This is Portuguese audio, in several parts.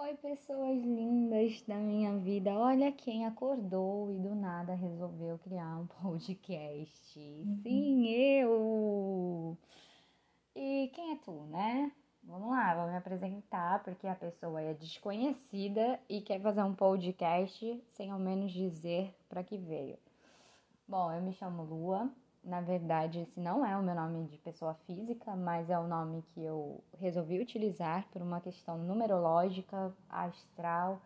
Oi, pessoas lindas da minha vida. Olha quem acordou e do nada resolveu criar um podcast. Sim, eu! E quem é tu, né? Vamos lá, vou me apresentar porque a pessoa é desconhecida e quer fazer um podcast sem ao menos dizer para que veio. Bom, eu me chamo Lua, na verdade, esse não é o meu nome de pessoa física, mas é o nome que eu resolvi utilizar por uma questão numerológica, astral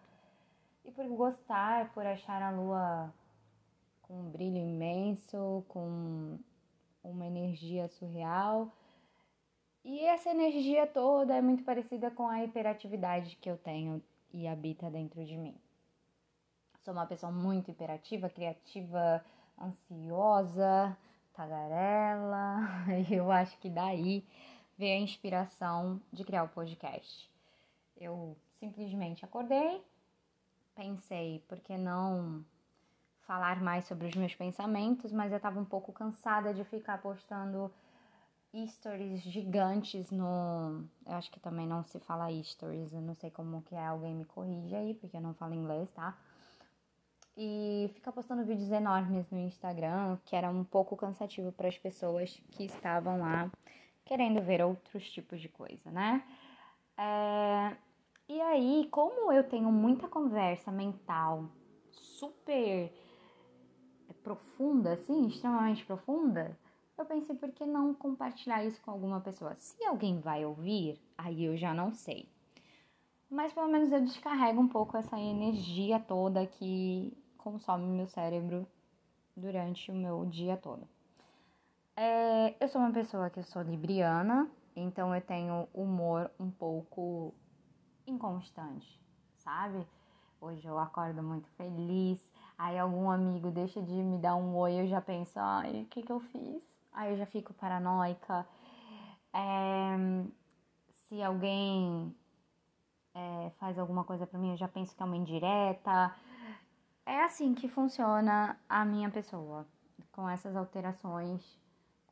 e por gostar, por achar a lua com um brilho imenso, com uma energia surreal. E essa energia toda é muito parecida com a hiperatividade que eu tenho e habita dentro de mim. Sou uma pessoa muito hiperativa, criativa, ansiosa, tagarela, e eu acho que daí veio a inspiração de criar o podcast. Eu simplesmente acordei, pensei, por que não falar mais sobre os meus pensamentos, mas eu estava um pouco cansada de ficar postando stories gigantes no. Eu acho que também não se fala stories, eu não sei como que é, alguém me corrige aí, porque eu não falo inglês, tá? E ficar postando vídeos enormes no Instagram, que era um pouco cansativo para as pessoas que estavam lá querendo ver outros tipos de coisa, né? É... E aí, como eu tenho muita conversa mental super profunda, assim, extremamente profunda, eu pensei, por que não compartilhar isso com alguma pessoa? Se alguém vai ouvir, aí eu já não sei. Mas pelo menos eu descarrego um pouco essa energia toda que consome meu cérebro durante o meu dia todo. É, eu sou uma pessoa que sou libriana, então eu tenho humor um pouco inconstante, sabe? Hoje eu acordo muito feliz, aí algum amigo deixa de me dar um oi, eu já penso, ai, o que que eu fiz? Aí eu já fico paranoica. É, se alguém é, faz alguma coisa pra mim, eu já penso que é uma indireta. É assim que funciona a minha pessoa, com essas alterações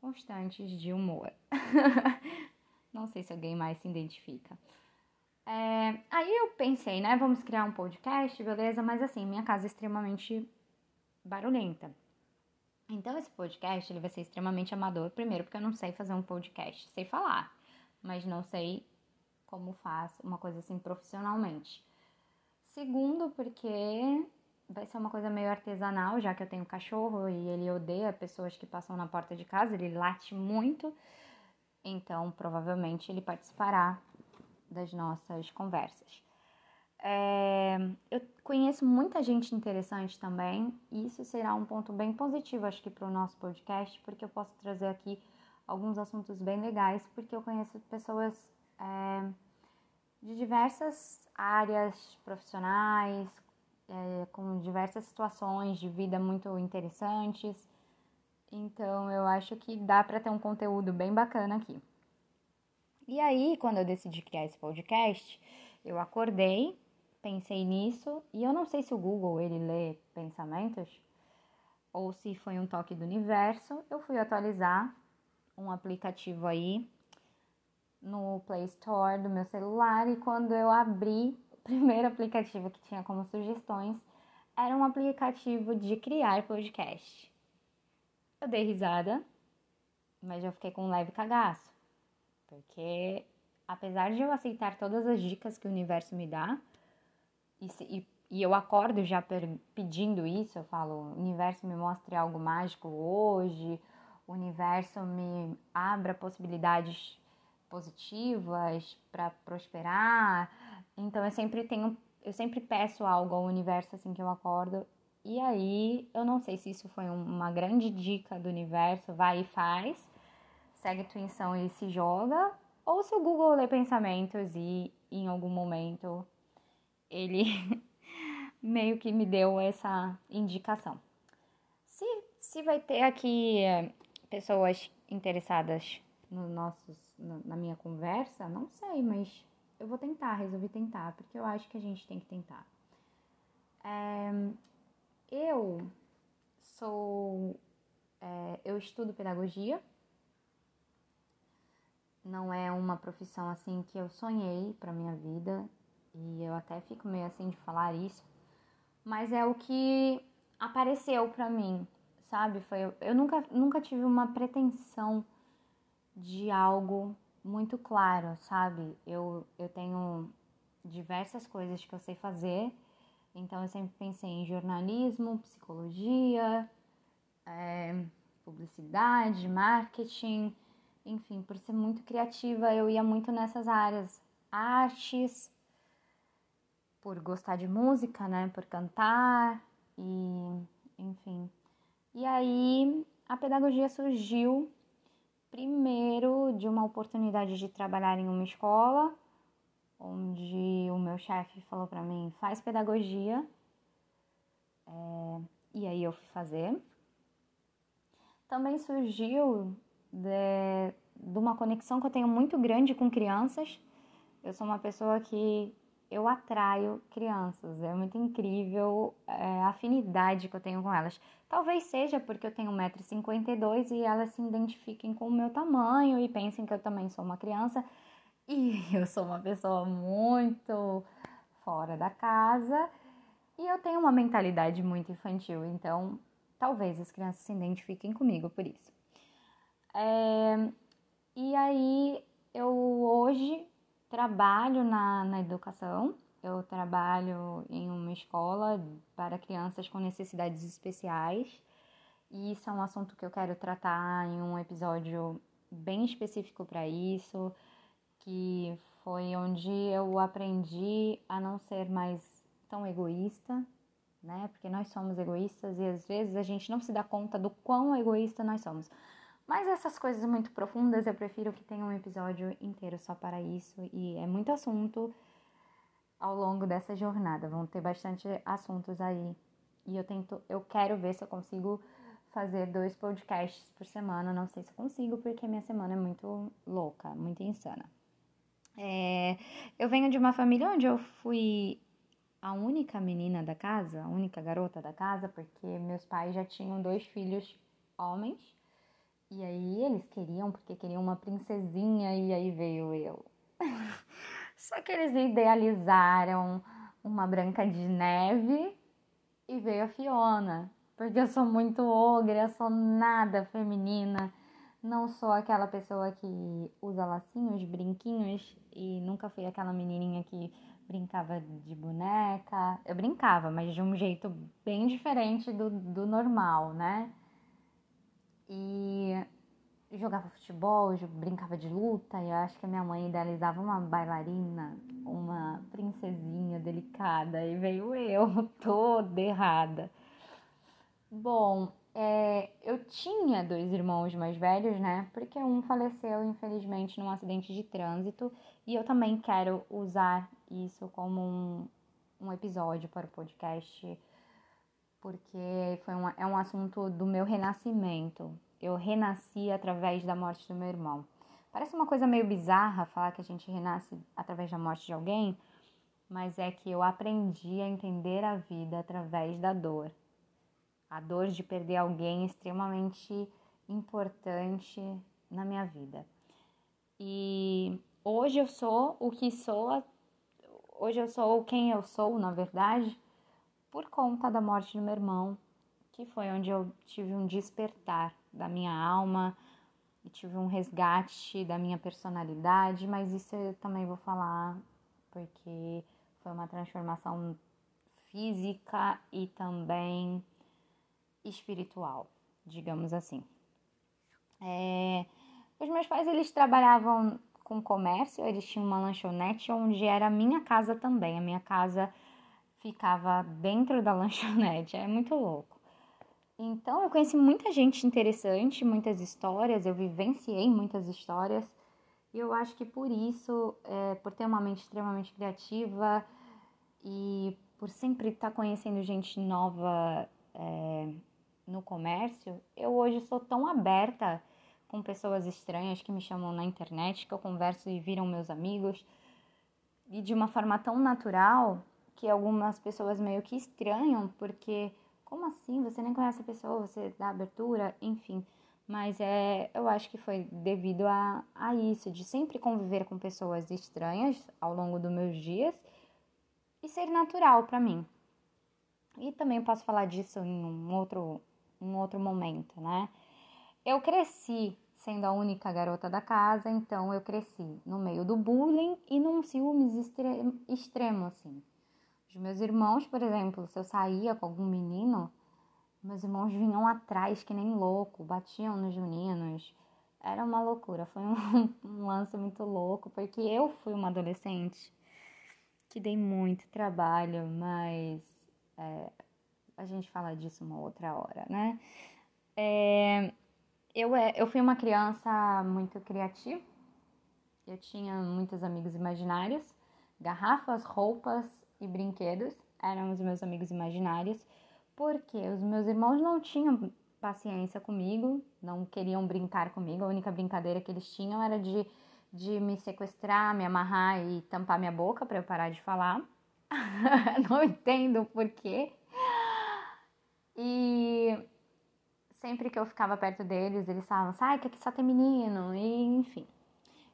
constantes de humor. Não sei se alguém mais se identifica. É, aí eu pensei, né? Vamos criar um podcast, beleza? Mas assim, minha casa é extremamente barulhenta. Então esse podcast ele vai ser extremamente amador. Primeiro, porque eu não sei fazer um podcast, sei falar, mas não sei como faz uma coisa assim profissionalmente. Segundo, porque vai ser uma coisa meio artesanal, já que eu tenho cachorro e ele odeia pessoas que passam na porta de casa, ele late muito. Então, provavelmente ele participará das nossas conversas. É, eu conheço muita gente interessante também, e isso será um ponto bem positivo, acho que, para o nosso podcast, porque eu posso trazer aqui alguns assuntos bem legais, porque eu conheço pessoas é, de diversas áreas profissionais, é, com diversas situações de vida muito interessantes. Então eu acho que dá para ter um conteúdo bem bacana aqui. E aí, quando eu decidi criar esse podcast, eu acordei, pensei nisso, e eu não sei se o Google ele lê pensamentos ou se foi um toque do universo. Eu fui atualizar um aplicativo aí no Play Store do meu celular e quando eu abri primeiro aplicativo que tinha como sugestões era um aplicativo de criar podcast. Eu dei risada, mas eu fiquei com um leve cagaço, porque apesar de eu aceitar todas as dicas que o universo me dá, e, se, e, e eu acordo já pedindo isso, eu falo, universo me mostre algo mágico hoje, o universo me abra possibilidades positivas para prosperar, então eu sempre tenho, eu sempre peço algo ao universo assim que eu acordo. E aí, eu não sei se isso foi uma grande dica do universo, vai e faz, segue a tua intuição e se joga, ou se o Google lê pensamentos e em algum momento ele meio que me deu essa indicação. Se, se vai ter aqui é, pessoas interessadas no nossos, na minha conversa, não sei, mas eu vou tentar, resolvi tentar, porque eu acho que a gente tem que tentar. É, eu sou. É, eu estudo pedagogia. Não é uma profissão assim que eu sonhei para minha vida. e eu até fico meio assim de falar isso, mas é o que apareceu para mim, sabe? Foi eu nunca nunca tive uma pretensão de algo muito claro, sabe? Eu eu tenho diversas coisas que eu sei fazer, então eu sempre pensei em jornalismo, psicologia, é, publicidade, marketing, enfim, por ser muito criativa, eu ia muito nessas áreas, artes, por gostar de música, né, por cantar e, enfim. E aí a pedagogia surgiu primeiro de uma oportunidade de trabalhar em uma escola, onde o meu chefe falou para mim: faz pedagogia. É, e aí eu fui fazer. Também surgiu de, de uma conexão que eu tenho muito grande com crianças. Eu sou uma pessoa que eu atraio crianças. É muito incrível é, a afinidade que eu tenho com elas. Talvez seja porque eu tenho 1,52m e elas se identifiquem com o meu tamanho e pensem que eu também sou uma criança. E eu sou uma pessoa muito fora da casa e eu tenho uma mentalidade muito infantil. Então, talvez as crianças se identifiquem comigo por isso. É, e aí, eu hoje trabalho na, na educação, eu trabalho em uma escola para crianças com necessidades especiais, e isso é um assunto que eu quero tratar em um episódio bem específico para isso, que foi onde eu aprendi a não ser mais tão egoísta, né? Porque nós somos egoístas e às vezes a gente não se dá conta do quão egoísta nós somos. Mas essas coisas muito profundas eu prefiro que tenha um episódio inteiro só para isso e é muito assunto ao longo dessa jornada. Vão ter bastante assuntos aí. E eu tento, eu quero ver se eu consigo fazer dois podcasts por semana. Não sei se eu consigo, porque minha semana é muito louca, muito insana. É, eu venho de uma família onde eu fui a única menina da casa, a única garota da casa, porque meus pais já tinham dois filhos homens e aí eles queriam, porque queriam uma princesinha, e aí veio eu. Só que eles idealizaram uma Branca de Neve e veio a Fiona. Porque eu sou muito ogra, sou nada feminina. Não sou aquela pessoa que usa lacinhos, brinquinhos e nunca fui aquela menininha que brincava de boneca. Eu brincava, mas de um jeito bem diferente do, do normal, né? E jogava futebol, brincava de luta, e eu acho que a minha mãe idealizava uma bailarina, uma princesinha delicada, e veio eu toda errada. Bom, é, eu tinha dois irmãos mais velhos, né? Porque um faleceu, infelizmente, num acidente de trânsito, e eu também quero usar isso como um, um episódio para o podcast porque foi um, é um assunto do meu renascimento. Eu renasci através da morte do meu irmão. Parece uma coisa meio bizarra falar que a gente renasce através da morte de alguém, mas é que eu aprendi a entender a vida através da dor. A dor de perder alguém extremamente importante na minha vida. E hoje eu sou o que sou, hoje eu sou quem eu sou, na verdade, por conta da morte do meu irmão, que foi onde eu tive um despertar da minha alma e tive um resgate da minha personalidade, mas isso eu também vou falar porque foi uma transformação física e também espiritual, digamos assim. É, os meus pais eles trabalhavam com comércio, eles tinham uma lanchonete onde era a minha casa também. A minha casa ficava dentro da lanchonete. É muito louco. Então, eu conheci muita gente interessante, muitas histórias, eu vivenciei muitas histórias. E eu acho que por isso, é, por ter uma mente extremamente criativa e por sempre estar conhecendo gente nova é, no comércio, eu hoje sou tão aberta com pessoas estranhas que me chamam na internet, que eu converso e viram meus amigos, e de uma forma tão natural que algumas pessoas meio que estranham, porque como assim? Você nem conhece a pessoa, você dá abertura, enfim. Mas é, eu acho que foi devido a, a isso, de sempre conviver com pessoas estranhas ao longo dos meus dias e ser natural para mim. E também posso falar disso em um outro, um outro momento, né? Eu cresci sendo a única garota da casa, então eu cresci no meio do bullying e num ciúmes extremo assim. Os meus irmãos, por exemplo, se eu saía com algum menino, meus irmãos vinham atrás que nem louco, batiam nos meninos. Era uma loucura, foi um, um lance muito louco, porque eu fui uma adolescente que dei muito trabalho, mas é, a gente fala disso uma outra hora, né? É, eu, é, eu fui uma criança muito criativa, eu tinha muitos amigos imaginários, garrafas, roupas e brinquedos eram os meus amigos imaginários, porque os meus irmãos não tinham paciência comigo, não queriam brincar comigo, a única brincadeira que eles tinham era de de me sequestrar, me amarrar e tampar minha boca para eu parar de falar. não entendo por quê. E sempre que eu ficava perto deles, eles falavam, sai que aqui só tem menino, e enfim.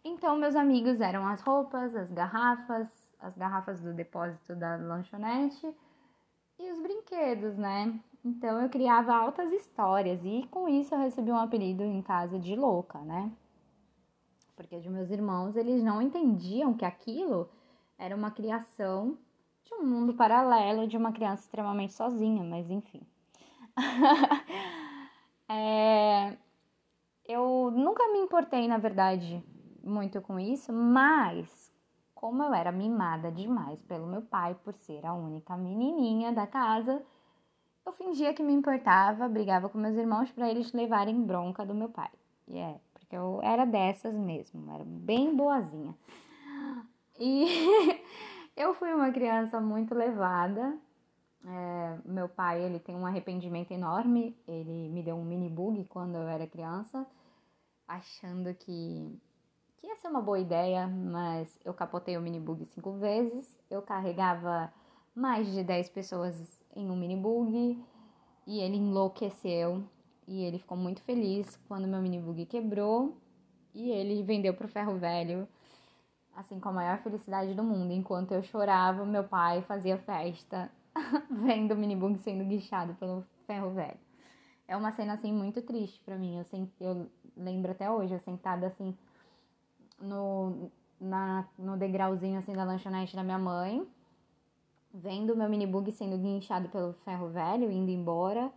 Então, meus amigos eram as roupas, as garrafas, as garrafas do depósito da lanchonete e os brinquedos, né? Então, eu criava altas histórias e com isso eu recebi um apelido em casa de louca, né? porque os meus irmãos, eles não entendiam que aquilo era uma criação de um mundo paralelo de uma criança extremamente sozinha, mas enfim. é, eu nunca me importei, na verdade, muito com isso, mas como eu era mimada demais pelo meu pai por ser a única menininha da casa, eu fingia que me importava, brigava com meus irmãos para eles levarem bronca do meu pai. E é, porque eu era dessas mesmo, era bem boazinha. E eu fui uma criança muito levada. É, meu pai, ele tem um arrependimento enorme. Ele me deu um mini bug quando eu era criança, achando que, que ia ser uma boa ideia, mas eu capotei o mini bug cinco vezes. Eu carregava mais de 10 pessoas em um mini bug e ele enlouqueceu e ele ficou muito feliz quando meu mini bug quebrou e ele vendeu pro ferro velho, assim, com a maior felicidade do mundo. Enquanto eu chorava, meu pai fazia festa vendo o mini bug sendo guichado pelo ferro velho. É uma cena, assim, muito triste para mim. Eu, eu lembro até hoje, eu sentada, assim, no, na, no degrauzinho, assim, da lanchonete da minha mãe, vendo meu mini bug sendo guinchado pelo ferro velho, indo embora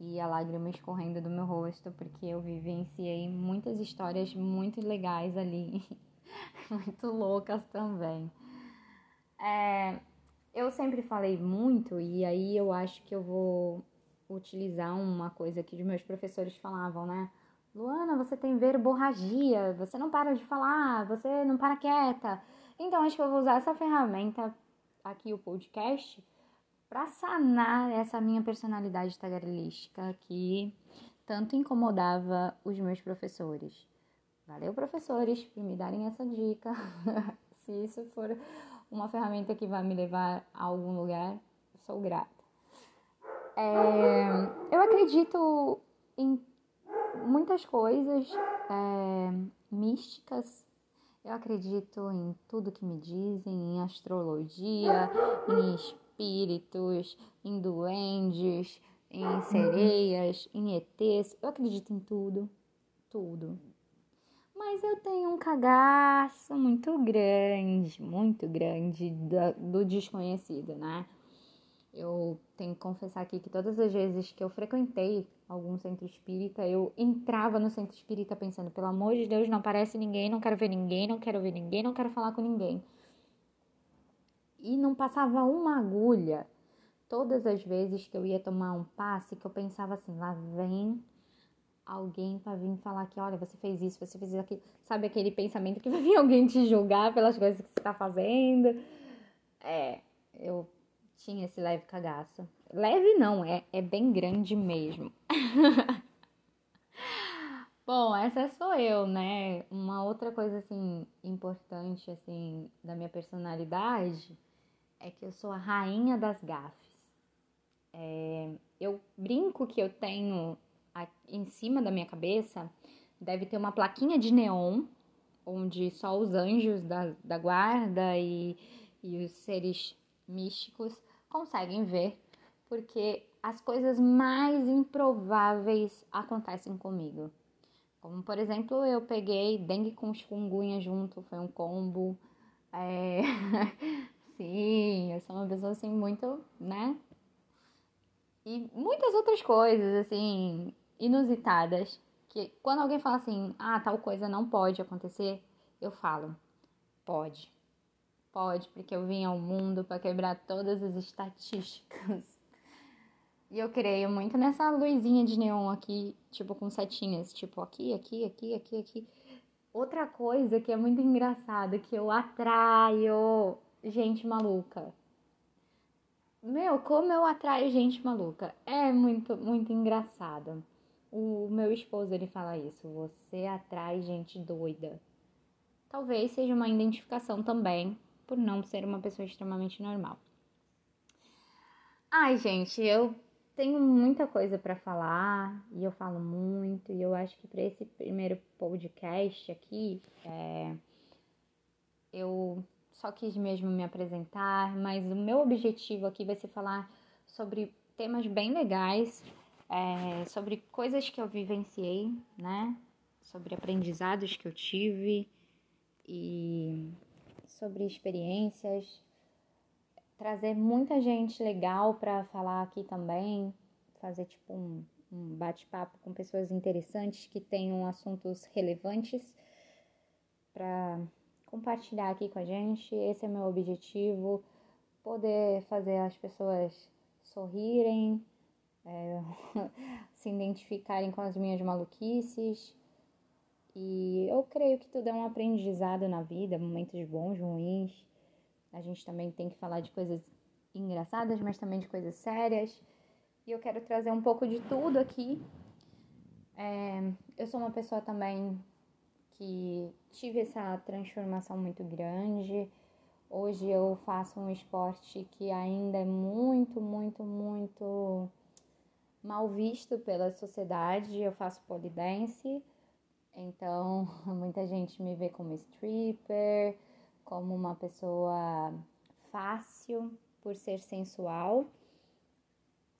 e a lágrima escorrendo do meu rosto, porque eu vivenciei muitas histórias muito legais ali, muito loucas também. É, eu sempre falei muito, e aí eu acho que eu vou utilizar uma coisa que os meus professores falavam, né? Luana, você tem verborragia, você não para de falar, você não para quieta. Então, acho que eu vou usar essa ferramenta aqui, o podcast, para sanar essa minha personalidade tagarelística que tanto incomodava os meus professores. Valeu, professores, por me darem essa dica. Se isso for uma ferramenta que vai me levar a algum lugar, sou grata. É, eu acredito em muitas coisas é, místicas. Eu acredito em tudo que me dizem, em astrologia, em espíritos, em duendes, em uhum. sereias, em ETs. Eu acredito em tudo, tudo. Mas eu tenho um cagaço muito grande, muito grande do, do desconhecido, né? Eu tenho que confessar aqui que todas as vezes que eu frequentei algum centro espírita, eu entrava no centro espírita pensando, pelo amor de Deus, não aparece ninguém, não quero ver ninguém, não quero ver ninguém, não quero falar com ninguém e não passava uma agulha. Todas as vezes que eu ia tomar um passe, que eu pensava assim, lá vem alguém para vir falar que, olha, você fez isso, você fez aquilo. Sabe aquele pensamento que vai vir alguém te julgar pelas coisas que você está fazendo? É, eu tinha esse leve cagaço. Leve não, é, é bem grande mesmo. Bom, essa sou eu, né? Uma outra coisa assim importante assim da minha personalidade é que eu sou a rainha das gafes. É, eu brinco que eu tenho em cima da minha cabeça deve ter uma plaquinha de neon onde só os anjos da, da guarda e, e os seres místicos conseguem ver, porque as coisas mais improváveis acontecem comigo. Como, por exemplo, eu peguei dengue com chikungunya junto, foi um combo. É... Sim, eu sou uma pessoa assim muito, né? E muitas outras coisas, assim, inusitadas. Que quando alguém fala assim, ah, tal coisa não pode acontecer, eu falo, pode. Pode, porque eu vim ao mundo para quebrar todas as estatísticas. E eu creio muito nessa luzinha de neon aqui, tipo com setinhas, tipo aqui, aqui, aqui, aqui, aqui. Outra coisa que é muito engraçada, que eu atraio gente maluca. Meu, como eu atraio gente maluca. É muito, muito engraçado. O meu esposo, ele fala isso. Você atrai gente doida. Talvez seja uma identificação também, por não ser uma pessoa extremamente normal. Ai, gente, eu tenho muita coisa para falar e eu falo muito e eu acho que para esse primeiro podcast aqui é, eu só quis mesmo me apresentar, mas o meu objetivo aqui vai ser falar sobre temas bem legais, é, sobre coisas que eu vivenciei, né? Sobre aprendizados que eu tive e sobre experiências trazer muita gente legal para falar aqui também, fazer tipo um, um bate-papo com pessoas interessantes que tenham assuntos relevantes para compartilhar aqui com a gente. Esse é meu objetivo, poder fazer as pessoas sorrirem, é, se identificarem com as minhas maluquices. E eu creio que tudo é um aprendizado na vida, momentos bons, ruins. A gente também tem que falar de coisas engraçadas, mas também de coisas sérias. E eu quero trazer um pouco de tudo aqui. É, eu sou uma pessoa também que tive essa transformação muito grande. Hoje eu faço um esporte que ainda é muito, muito, muito mal visto pela sociedade. Eu faço polidense, então muita gente me vê como stripper como uma pessoa fácil por ser sensual.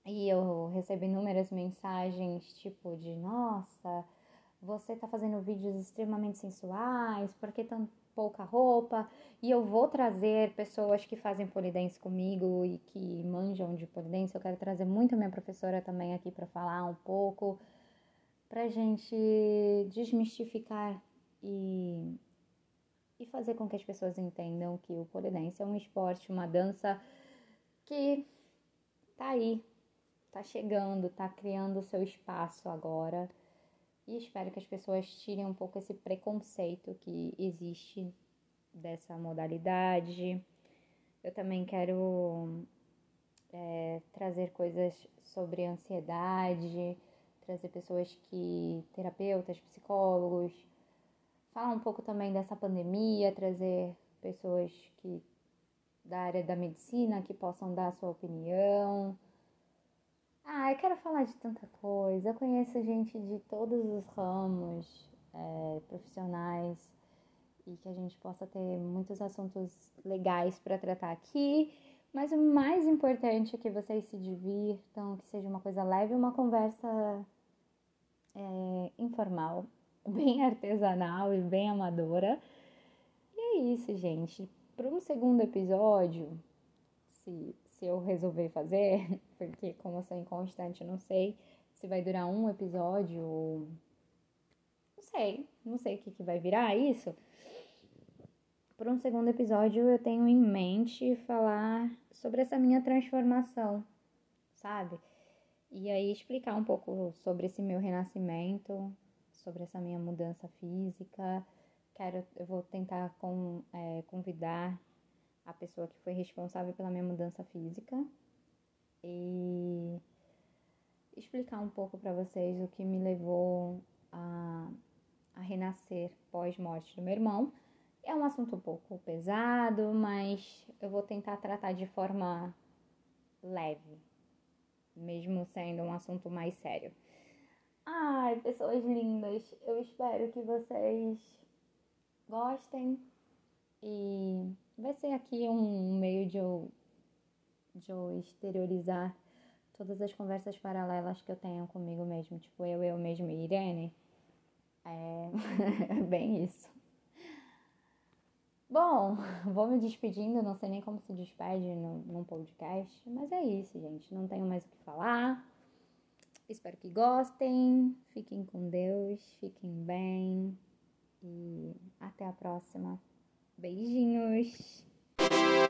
E eu recebi inúmeras mensagens tipo de nossa, você tá fazendo vídeos extremamente sensuais, por que tão pouca roupa? E eu vou trazer pessoas que fazem polidense comigo e que manjam de polidense. Eu quero trazer muito a minha professora também aqui para falar um pouco, pra gente desmistificar e e fazer com que as pessoas entendam que o polidense é um esporte, uma dança que tá aí, tá chegando, tá criando o seu espaço agora. E espero que as pessoas tirem um pouco esse preconceito que existe dessa modalidade. Eu também quero é, trazer coisas sobre ansiedade, trazer pessoas que, terapeutas, psicólogos, falar um pouco também dessa pandemia, trazer pessoas que da área da medicina que possam dar a sua opinião. Ah, eu quero falar de tanta coisa. Eu conheço gente de todos os ramos é, profissionais e que a gente possa ter muitos assuntos legais para tratar aqui. Mas o mais importante é que vocês se divirtam, que seja uma coisa leve, uma conversa é, informal bem artesanal e bem amadora. E é isso, gente. Para um segundo episódio, se, se eu resolver fazer, porque como eu sou inconstante, eu não sei se vai durar um episódio ou. Não sei, não sei o que, que vai virar isso. Por um segundo episódio, eu tenho em mente falar sobre essa minha transformação, sabe? E aí explicar um pouco sobre esse meu renascimento, sobre essa minha mudança física. Quero, eu vou tentar com, é, convidar a pessoa que foi responsável pela minha mudança física e explicar um pouco para vocês o que me levou a, a renascer pós-morte do meu irmão. É um assunto um pouco pesado, mas eu vou tentar tratar de forma leve, mesmo sendo um assunto mais sério. Ai, pessoas lindas, eu espero que vocês gostem e vai ser aqui um meio de eu de eu exteriorizar todas as conversas paralelas que eu tenho comigo mesmo, tipo eu, eu mesmo e Irene. É bem isso. Bom, vou me despedindo, não sei nem como se despede num podcast, mas é isso, gente. Não tenho mais o que falar. Espero que gostem. Fiquem com Deus, fiquem bem e até a próxima. Beijinhos!